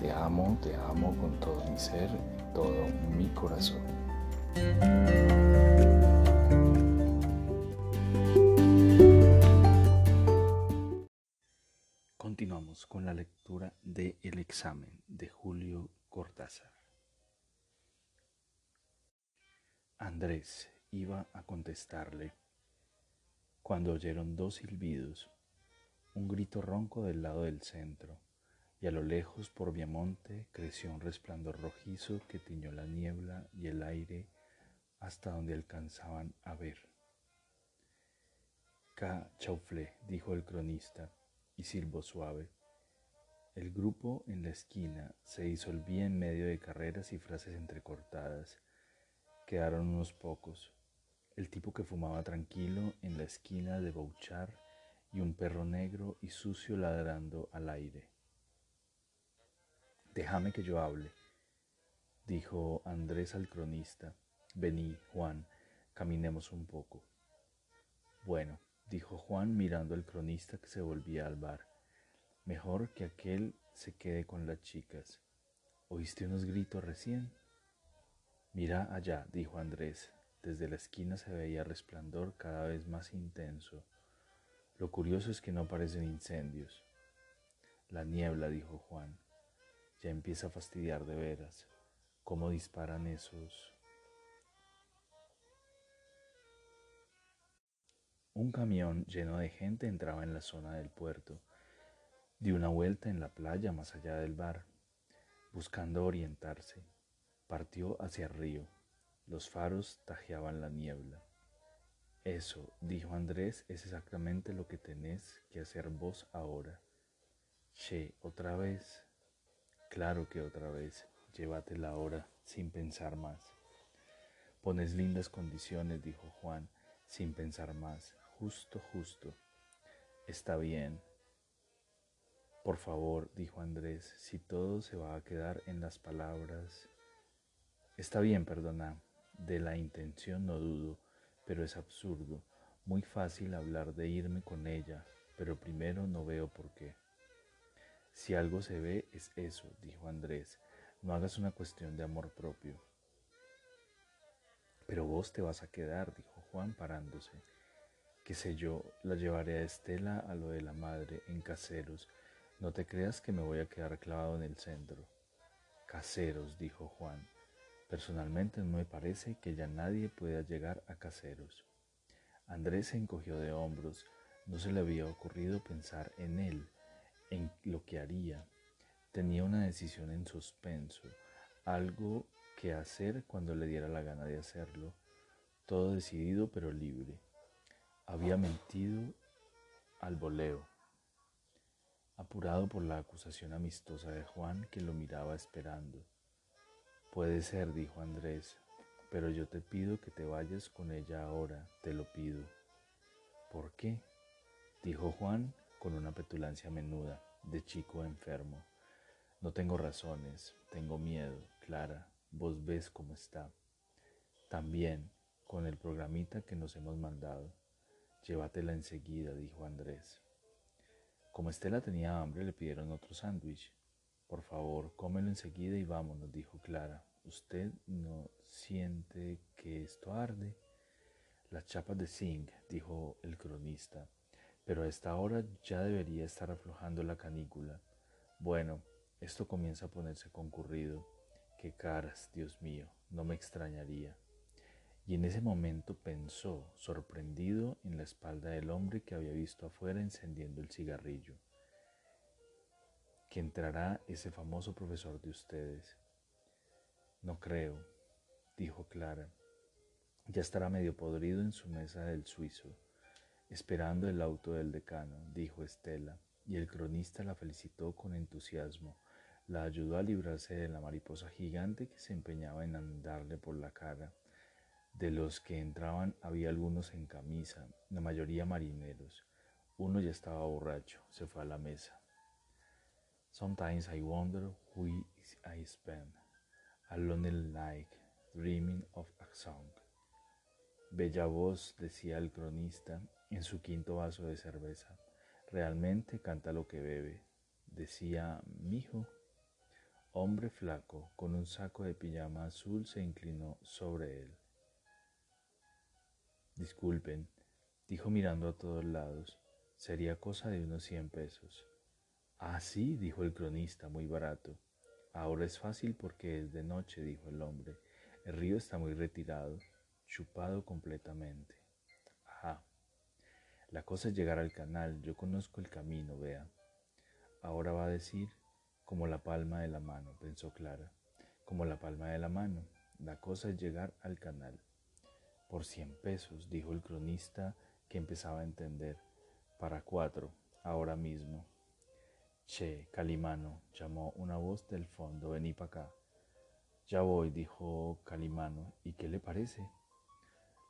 Te amo, te amo con todo mi ser todo mi corazón. Continuamos con la lectura de El examen de Julio Cortázar. Andrés iba a contestarle cuando oyeron dos silbidos, un grito ronco del lado del centro, y a lo lejos por Viamonte creció un resplandor rojizo que tiñó la niebla y el aire hasta donde alcanzaban a ver. Ca chauflé, dijo el cronista, y silbó suave. El grupo en la esquina se disolvía en medio de carreras y frases entrecortadas. Quedaron unos pocos. El tipo que fumaba tranquilo en la esquina de Bouchard y un perro negro y sucio ladrando al aire. Déjame que yo hable, dijo Andrés al cronista. Vení, Juan, caminemos un poco. Bueno, dijo Juan mirando al cronista que se volvía al bar. Mejor que aquel se quede con las chicas. ¿Oíste unos gritos recién? Mira allá, dijo Andrés. Desde la esquina se veía resplandor cada vez más intenso. Lo curioso es que no parecen incendios. La niebla, dijo Juan, ya empieza a fastidiar de veras. ¿Cómo disparan esos? Un camión lleno de gente entraba en la zona del puerto. Dio una vuelta en la playa más allá del bar, buscando orientarse. Partió hacia el río. Los faros tajeaban la niebla. Eso, dijo Andrés, es exactamente lo que tenés que hacer vos ahora. Che, otra vez. Claro que otra vez. Llévatela ahora, sin pensar más. Pones lindas condiciones, dijo Juan, sin pensar más. Justo, justo. Está bien. Por favor, dijo Andrés, si todo se va a quedar en las palabras. Está bien, perdona. De la intención no dudo, pero es absurdo. Muy fácil hablar de irme con ella, pero primero no veo por qué. Si algo se ve es eso, dijo Andrés. No hagas una cuestión de amor propio. Pero vos te vas a quedar, dijo Juan parándose qué sé yo, la llevaré a Estela a lo de la madre en caseros. No te creas que me voy a quedar clavado en el centro. Caseros, dijo Juan. Personalmente no me parece que ya nadie pueda llegar a caseros. Andrés se encogió de hombros. No se le había ocurrido pensar en él, en lo que haría. Tenía una decisión en suspenso, algo que hacer cuando le diera la gana de hacerlo. Todo decidido pero libre había mentido al voleo, apurado por la acusación amistosa de Juan que lo miraba esperando. Puede ser, dijo Andrés, pero yo te pido que te vayas con ella ahora, te lo pido. ¿Por qué? dijo Juan con una petulancia menuda, de chico enfermo. No tengo razones, tengo miedo, Clara, vos ves cómo está. También con el programita que nos hemos mandado. Llévatela enseguida, dijo Andrés. Como Estela tenía hambre, le pidieron otro sándwich. Por favor, cómelo enseguida y vámonos, dijo Clara. ¿Usted no siente que esto arde? Las chapas de zinc, dijo el cronista, pero a esta hora ya debería estar aflojando la canícula. Bueno, esto comienza a ponerse concurrido. Qué caras, Dios mío, no me extrañaría y en ese momento pensó, sorprendido, en la espalda del hombre que había visto afuera encendiendo el cigarrillo. Que entrará ese famoso profesor de ustedes. No creo, dijo Clara. Ya estará medio podrido en su mesa del suizo, esperando el auto del decano, dijo Estela, y el cronista la felicitó con entusiasmo. la ayudó a librarse de la mariposa gigante que se empeñaba en andarle por la cara. De los que entraban había algunos en camisa, la mayoría marineros. Uno ya estaba borracho, se fue a la mesa. Sometimes I wonder who I spend a lonely night dreaming of a song. Bella voz, decía el cronista en su quinto vaso de cerveza. Realmente canta lo que bebe, decía Mijo. Hombre flaco, con un saco de pijama azul, se inclinó sobre él. Disculpen, dijo mirando a todos lados, sería cosa de unos cien pesos. Ah, sí, dijo el cronista, muy barato. Ahora es fácil porque es de noche, dijo el hombre. El río está muy retirado, chupado completamente. Ajá. La cosa es llegar al canal, yo conozco el camino, vea. Ahora va a decir como la palma de la mano, pensó Clara, como la palma de la mano. La cosa es llegar al canal. Por cien pesos, dijo el cronista que empezaba a entender. Para cuatro, ahora mismo. Che, Calimano, llamó una voz del fondo, vení para acá. Ya voy, dijo Calimano, ¿y qué le parece?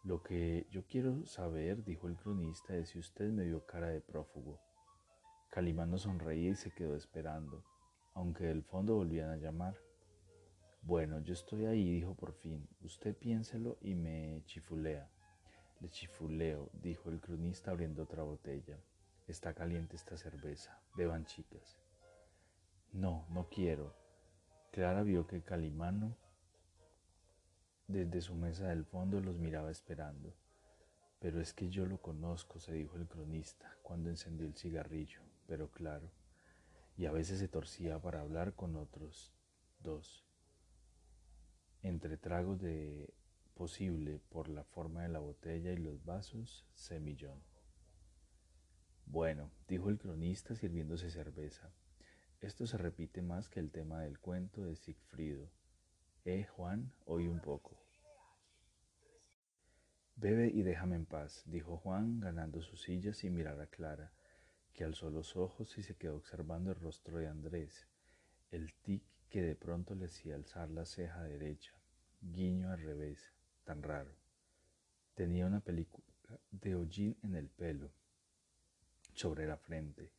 Lo que yo quiero saber, dijo el cronista, es si usted me vio cara de prófugo. Calimano sonreía y se quedó esperando aunque del fondo volvían a llamar. Bueno, yo estoy ahí, dijo por fin. Usted piénselo y me chifulea. Le chifuleo, dijo el cronista abriendo otra botella. Está caliente esta cerveza. Beban chicas. No, no quiero. Clara vio que Calimano desde su mesa del fondo los miraba esperando. Pero es que yo lo conozco, se dijo el cronista cuando encendió el cigarrillo. Pero claro, y a veces se torcía para hablar con otros dos. Entre tragos de posible por la forma de la botella y los vasos, semillón. Bueno, dijo el cronista sirviéndose cerveza, esto se repite más que el tema del cuento de Sigfrido. Eh, Juan, oí un poco. Bebe y déjame en paz, dijo Juan, ganando su silla sin mirar a Clara, que alzó los ojos y se quedó observando el rostro de Andrés, el tic que de pronto le hacía alzar la ceja derecha, guiño al revés, tan raro. Tenía una película de hollín en el pelo, sobre la frente.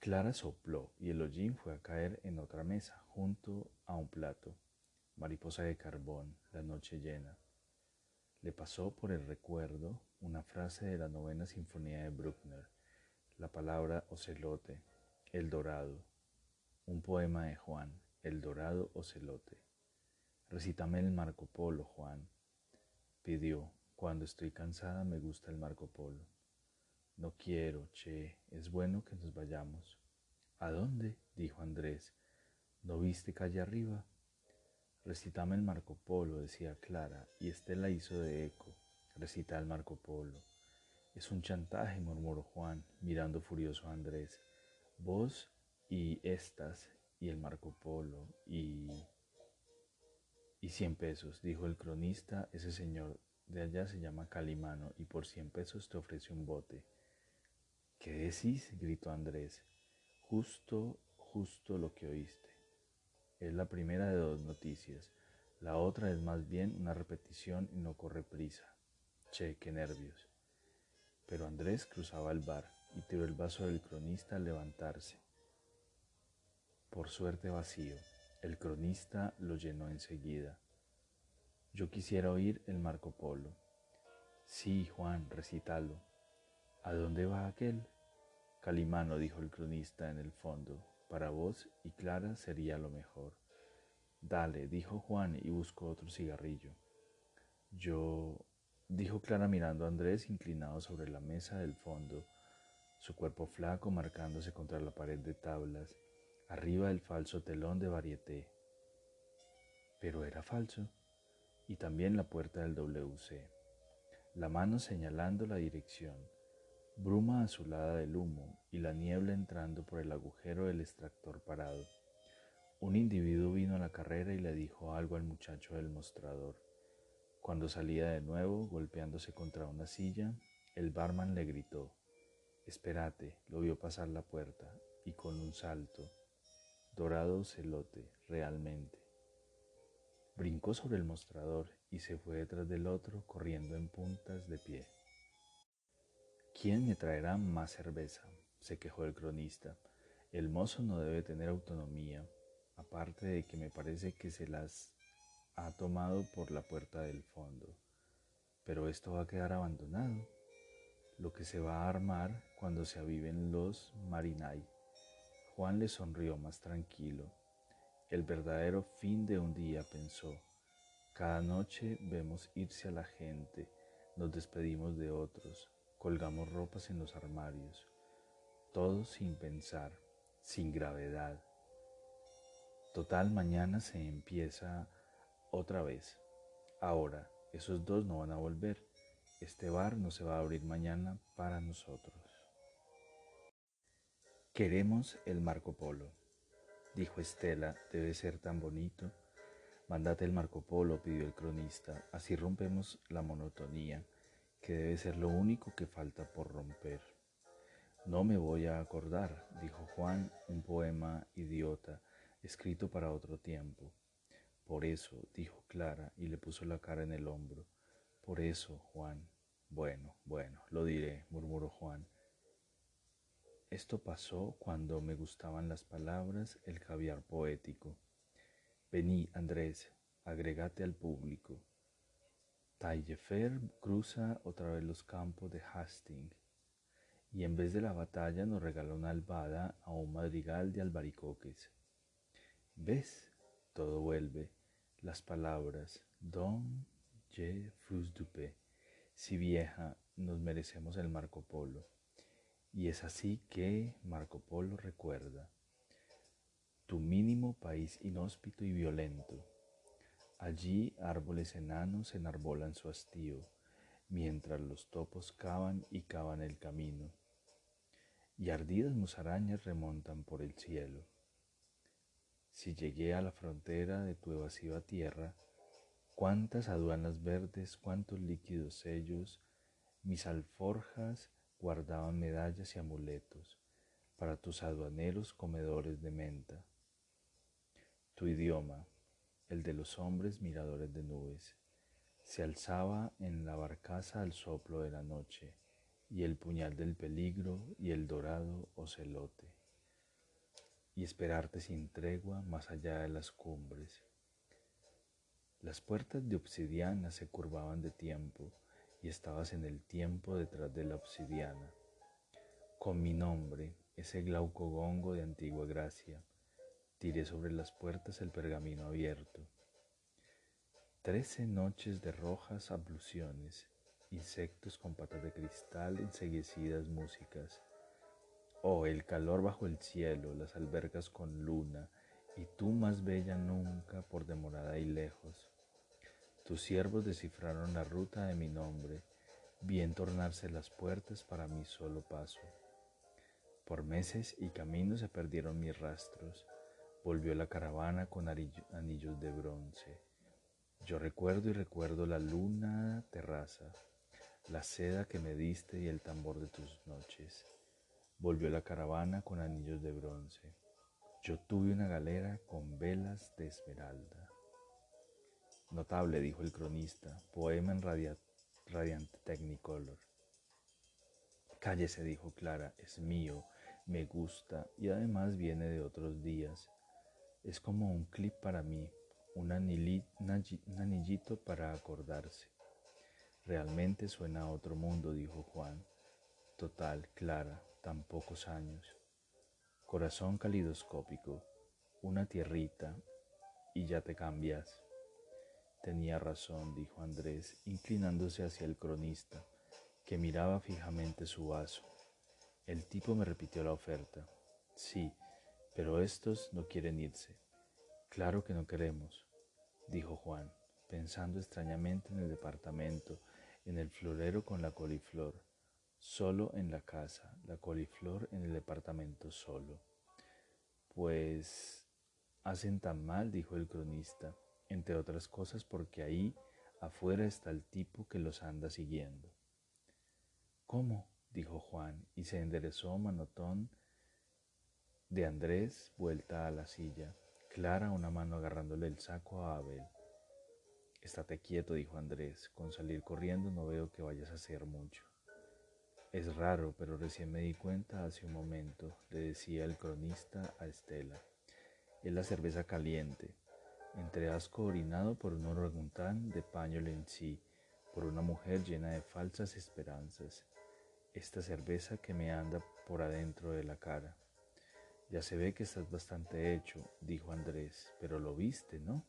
Clara sopló y el hollín fue a caer en otra mesa, junto a un plato. Mariposa de carbón, la noche llena. Le pasó por el recuerdo una frase de la novena sinfonía de Bruckner la palabra ocelote, el dorado, un poema de Juan, el dorado ocelote. Recítame el Marco Polo, Juan. Pidió, cuando estoy cansada me gusta el Marco Polo. No quiero, che, es bueno que nos vayamos. ¿A dónde? dijo Andrés. ¿No viste calle arriba? Recítame el Marco Polo, decía Clara, y Estela hizo de eco. Recita el Marco Polo. Es un chantaje, murmuró Juan, mirando furioso a Andrés. Vos y estas y el Marco Polo y... Y cien pesos, dijo el cronista, ese señor de allá se llama Calimano y por cien pesos te ofrece un bote. ¿Qué decís? gritó Andrés. Justo, justo lo que oíste. Es la primera de dos noticias. La otra es más bien una repetición y no corre prisa. Che, qué nervios. Pero Andrés cruzaba el bar y tiró el vaso del cronista al levantarse. Por suerte vacío, el cronista lo llenó enseguida. Yo quisiera oír el Marco Polo. Sí, Juan, recítalo. ¿A dónde va aquel? Calimano, dijo el cronista en el fondo. Para vos y Clara sería lo mejor. Dale, dijo Juan y buscó otro cigarrillo. Yo dijo Clara mirando a Andrés inclinado sobre la mesa del fondo, su cuerpo flaco marcándose contra la pared de tablas, arriba del falso telón de varieté. Pero era falso, y también la puerta del WC, la mano señalando la dirección, bruma azulada del humo y la niebla entrando por el agujero del extractor parado. Un individuo vino a la carrera y le dijo algo al muchacho del mostrador. Cuando salía de nuevo, golpeándose contra una silla, el barman le gritó, Espérate, lo vio pasar la puerta y con un salto, dorado celote, realmente. Brincó sobre el mostrador y se fue detrás del otro corriendo en puntas de pie. ¿Quién me traerá más cerveza? se quejó el cronista. El mozo no debe tener autonomía, aparte de que me parece que se las ha tomado por la puerta del fondo. Pero esto va a quedar abandonado, lo que se va a armar cuando se aviven los marinai. Juan le sonrió más tranquilo. El verdadero fin de un día, pensó. Cada noche vemos irse a la gente, nos despedimos de otros, colgamos ropas en los armarios, todo sin pensar, sin gravedad. Total, mañana se empieza otra vez. Ahora, esos dos no van a volver. Este bar no se va a abrir mañana para nosotros. Queremos el Marco Polo, dijo Estela, debe ser tan bonito. Mándate el Marco Polo, pidió el cronista, así rompemos la monotonía, que debe ser lo único que falta por romper. No me voy a acordar, dijo Juan, un poema idiota, escrito para otro tiempo. Por eso, dijo Clara y le puso la cara en el hombro. Por eso, Juan. Bueno, bueno, lo diré, murmuró Juan. Esto pasó cuando me gustaban las palabras, el caviar poético. Vení, Andrés, agregate al público. Taillefer cruza otra vez los campos de Hastings y en vez de la batalla nos regala una albada a un madrigal de albaricoques. ¿Ves? Todo vuelve. Las palabras Don Je Frus Dupé. Si vieja, nos merecemos el Marco Polo. Y es así que Marco Polo recuerda tu mínimo país inhóspito y violento. Allí árboles enanos enarbolan su hastío, mientras los topos cavan y cavan el camino, y ardidas musarañas remontan por el cielo. Si llegué a la frontera de tu evasiva tierra, cuántas aduanas verdes, cuántos líquidos sellos, mis alforjas guardaban medallas y amuletos para tus aduaneros comedores de menta. Tu idioma, el de los hombres miradores de nubes, se alzaba en la barcaza al soplo de la noche, y el puñal del peligro y el dorado ocelote y esperarte sin tregua más allá de las cumbres. Las puertas de obsidiana se curvaban de tiempo y estabas en el tiempo detrás de la obsidiana. Con mi nombre, ese glauco gongo de antigua gracia, tiré sobre las puertas el pergamino abierto. Trece noches de rojas abluciones, insectos con patas de cristal, enseguecidas músicas, Oh, el calor bajo el cielo, las albercas con luna, y tú más bella nunca por demorada y lejos. Tus siervos descifraron la ruta de mi nombre, bien tornarse las puertas para mi solo paso. Por meses y caminos se perdieron mis rastros, volvió la caravana con anillos de bronce. Yo recuerdo y recuerdo la luna terraza, la seda que me diste y el tambor de tus noches. Volvió la caravana con anillos de bronce. Yo tuve una galera con velas de esmeralda. Notable, dijo el cronista, poema en radiante Technicolor. Cállese, dijo Clara, es mío, me gusta y además viene de otros días. Es como un clip para mí, un, anillito para acordarse. Realmente suena a otro mundo, dijo Juan. Total, Clara, tan pocos años. Corazón calidoscópico, una tierrita y ya te cambias. Tenía razón, dijo Andrés, inclinándose hacia el cronista, que miraba fijamente su vaso. El tipo me repitió la oferta. Sí, pero estos no quieren irse. Claro que no queremos, dijo Juan, pensando extrañamente en el departamento, en el florero con la coliflor, solo en la casa, la coliflor en el departamento solo. Pues hacen tan mal, dijo el cronista, entre otras cosas porque ahí afuera está el tipo que los anda siguiendo. ¿Cómo? dijo Juan y se enderezó manotón De Andrés, vuelta a la silla. Clara, una mano agarrándole el saco a Abel. Estate quieto, dijo Andrés. Con salir corriendo no veo que vayas a hacer mucho. Es raro, pero recién me di cuenta hace un momento, le decía el cronista a Estela. Es la cerveza caliente. Entre asco orinado por un orangután de paño en sí, por una mujer llena de falsas esperanzas. Esta cerveza que me anda por adentro de la cara. Ya se ve que estás bastante hecho, dijo Andrés, pero lo viste, ¿no?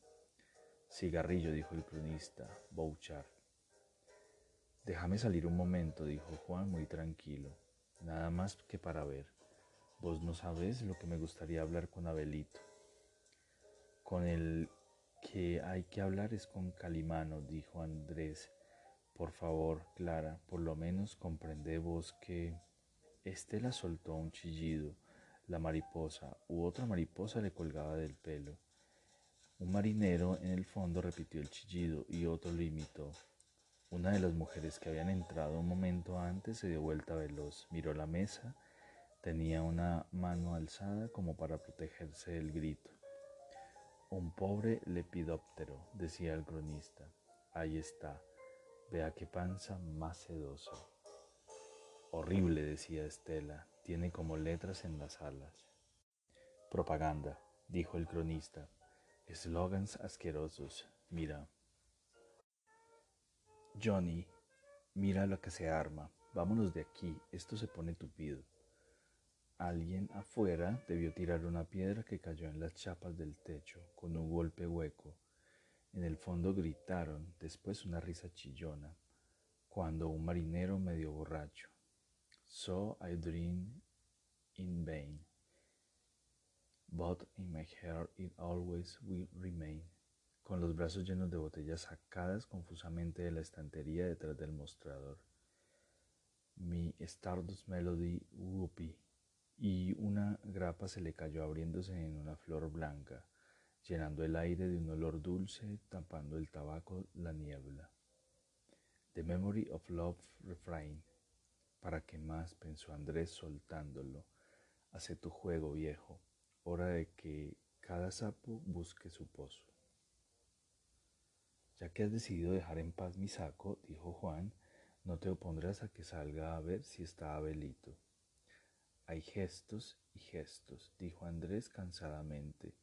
Cigarrillo, dijo el cronista, Bouchard. Déjame salir un momento, dijo Juan muy tranquilo, nada más que para ver. Vos no sabés lo que me gustaría hablar con Abelito. Con el que hay que hablar es con Calimano, dijo Andrés. Por favor, Clara, por lo menos comprende vos que... Estela soltó un chillido la mariposa u otra mariposa le colgaba del pelo. Un marinero en el fondo repitió el chillido y otro lo imitó. Una de las mujeres que habían entrado un momento antes se dio vuelta veloz, miró la mesa, tenía una mano alzada como para protegerse del grito. Un pobre lepidóptero, decía el cronista. Ahí está, vea qué panza más sedosa. Horrible, decía Estela, tiene como letras en las alas. Propaganda, dijo el cronista. Eslogans asquerosos. Mira. Johnny, mira lo que se arma. Vámonos de aquí. Esto se pone tupido. Alguien afuera debió tirar una piedra que cayó en las chapas del techo con un golpe hueco. En el fondo gritaron, después una risa chillona, cuando un marinero medio borracho, So I dream in vain, but in my heart it always will remain. Con los brazos llenos de botellas sacadas confusamente de la estantería detrás del mostrador. Mi Stardust Melody Whoopie y una grapa se le cayó abriéndose en una flor blanca, llenando el aire de un olor dulce, tapando el tabaco la niebla. The Memory of Love Refrain. ¿Para qué más? pensó Andrés soltándolo. Hace tu juego, viejo. Hora de que cada sapo busque su pozo. Ya que has decidido dejar en paz mi saco, dijo Juan, no te opondrás a que salga a ver si está Abelito. Hay gestos y gestos, dijo Andrés cansadamente,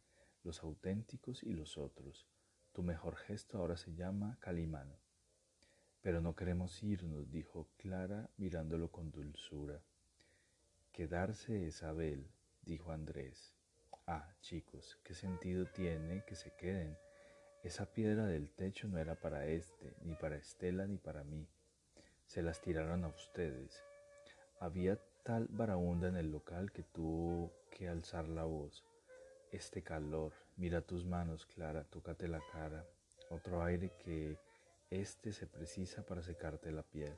los auténticos y los otros. Tu mejor gesto ahora se llama Calimano. Pero no queremos irnos, dijo Clara mirándolo con dulzura. Quedarse es Abel, dijo Andrés. Ah, chicos, ¿qué sentido tiene que se queden? Esa piedra del techo no era para este, ni para Estela, ni para mí. Se las tiraron a ustedes. Había tal varaunda en el local que tuvo que alzar la voz. Este calor, mira tus manos, Clara, tócate la cara. Otro aire que este se precisa para secarte la piel.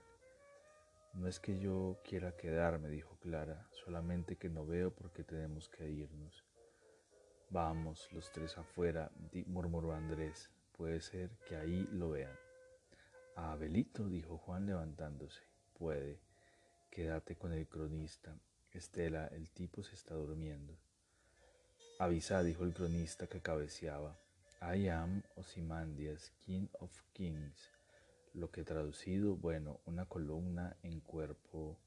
No es que yo quiera quedarme, dijo Clara, solamente que no veo por qué tenemos que irnos. Vamos, los tres afuera, murmuró Andrés. Puede ser que ahí lo vean. Abelito, dijo Juan levantándose. Puede. Quédate con el cronista. Estela, el tipo se está durmiendo. Avisa, dijo el cronista que cabeceaba. I am Osimandias, King of Kings, lo que traducido, bueno, una columna en cuerpo.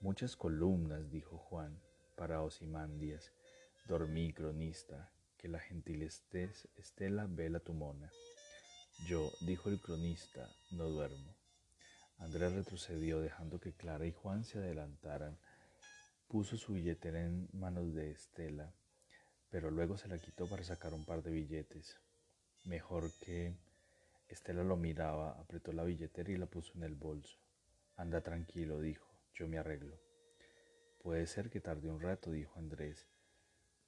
Muchas columnas, dijo Juan, para Osimandias. Dormí, cronista, que la gentil Estela vela tu mona. Yo, dijo el cronista, no duermo. Andrés retrocedió dejando que Clara y Juan se adelantaran. Puso su billetera en manos de Estela pero luego se la quitó para sacar un par de billetes. Mejor que... Estela lo miraba, apretó la billetera y la puso en el bolso. Anda tranquilo, dijo, yo me arreglo. Puede ser que tarde un rato, dijo Andrés,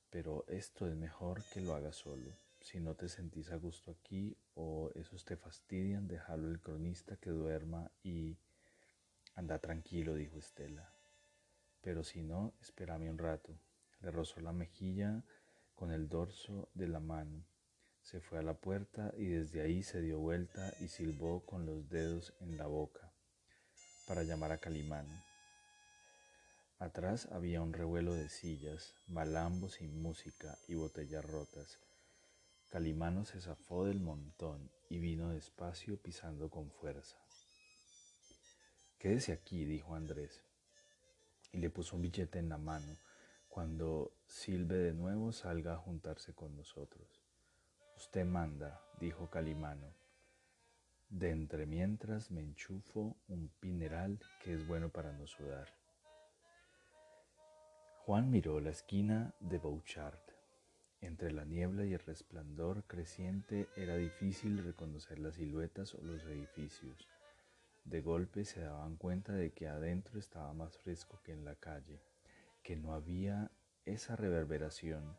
pero esto es mejor que lo hagas solo. Si no te sentís a gusto aquí o esos te fastidian, déjalo el cronista que duerma y... Anda tranquilo, dijo Estela. Pero si no, espérame un rato. Le rozó la mejilla con el dorso de la mano. Se fue a la puerta y desde ahí se dio vuelta y silbó con los dedos en la boca para llamar a Calimán. Atrás había un revuelo de sillas, malambos y música y botellas rotas. Calimano se zafó del montón y vino despacio pisando con fuerza. Quédese aquí, dijo Andrés, y le puso un billete en la mano. Cuando silbe de nuevo salga a juntarse con nosotros. Usted manda, dijo Calimano. De entre mientras me enchufo un pineral que es bueno para no sudar. Juan miró la esquina de Bouchard. Entre la niebla y el resplandor creciente era difícil reconocer las siluetas o los edificios. De golpe se daban cuenta de que adentro estaba más fresco que en la calle, que no había esa reverberación,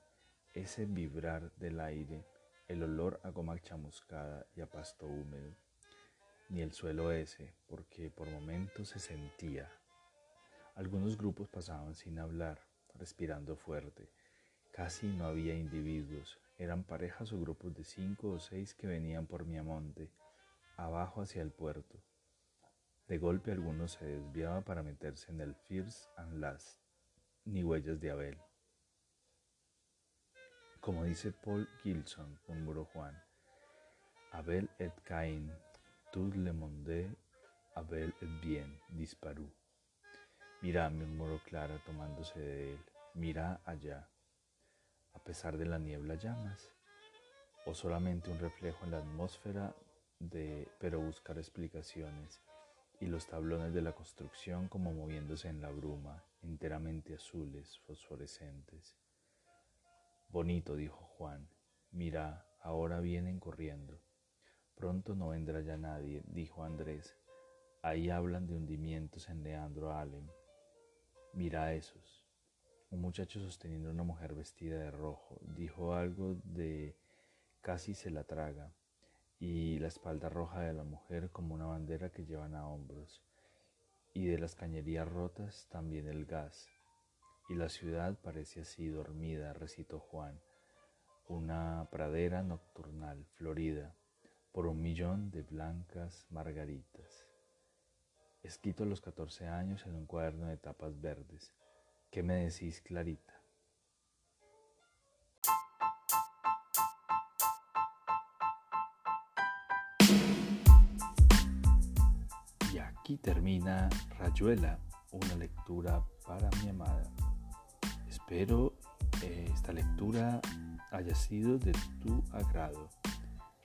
ese vibrar del aire, el olor a goma chamuscada y a pasto húmedo, ni el suelo ese, porque por momentos se sentía. Algunos grupos pasaban sin hablar, respirando fuerte. Casi no había individuos, eran parejas o grupos de cinco o seis que venían por Miamonte, abajo hacia el puerto. De golpe alguno se desviaba para meterse en el First and Last, ni huellas de Abel. Como dice Paul Gilson, murmuró Juan, Abel et Cain, tout le monde, Abel et bien, disparó. Mira, murmuró Clara tomándose de él, mira allá. A pesar de la niebla llamas, o solamente un reflejo en la atmósfera de, pero buscar explicaciones, y los tablones de la construcción como moviéndose en la bruma, enteramente azules, fosforescentes. Bonito, dijo Juan. Mira, ahora vienen corriendo. Pronto no vendrá ya nadie, dijo Andrés. Ahí hablan de hundimientos en Leandro Allen. Mira esos. Un muchacho sosteniendo a una mujer vestida de rojo dijo algo de casi se la traga y la espalda roja de la mujer como una bandera que llevan a hombros y de las cañerías rotas también el gas y la ciudad parece así dormida, recitó Juan, una pradera nocturnal florida por un millón de blancas margaritas. Escrito a los 14 años en un cuaderno de tapas verdes. ¿Qué me decís, Clarita? Termina Rayuela, una lectura para mi amada. Espero eh, esta lectura haya sido de tu agrado.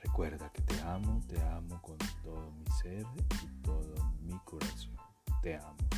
Recuerda que te amo, te amo con todo mi ser y todo mi corazón. Te amo.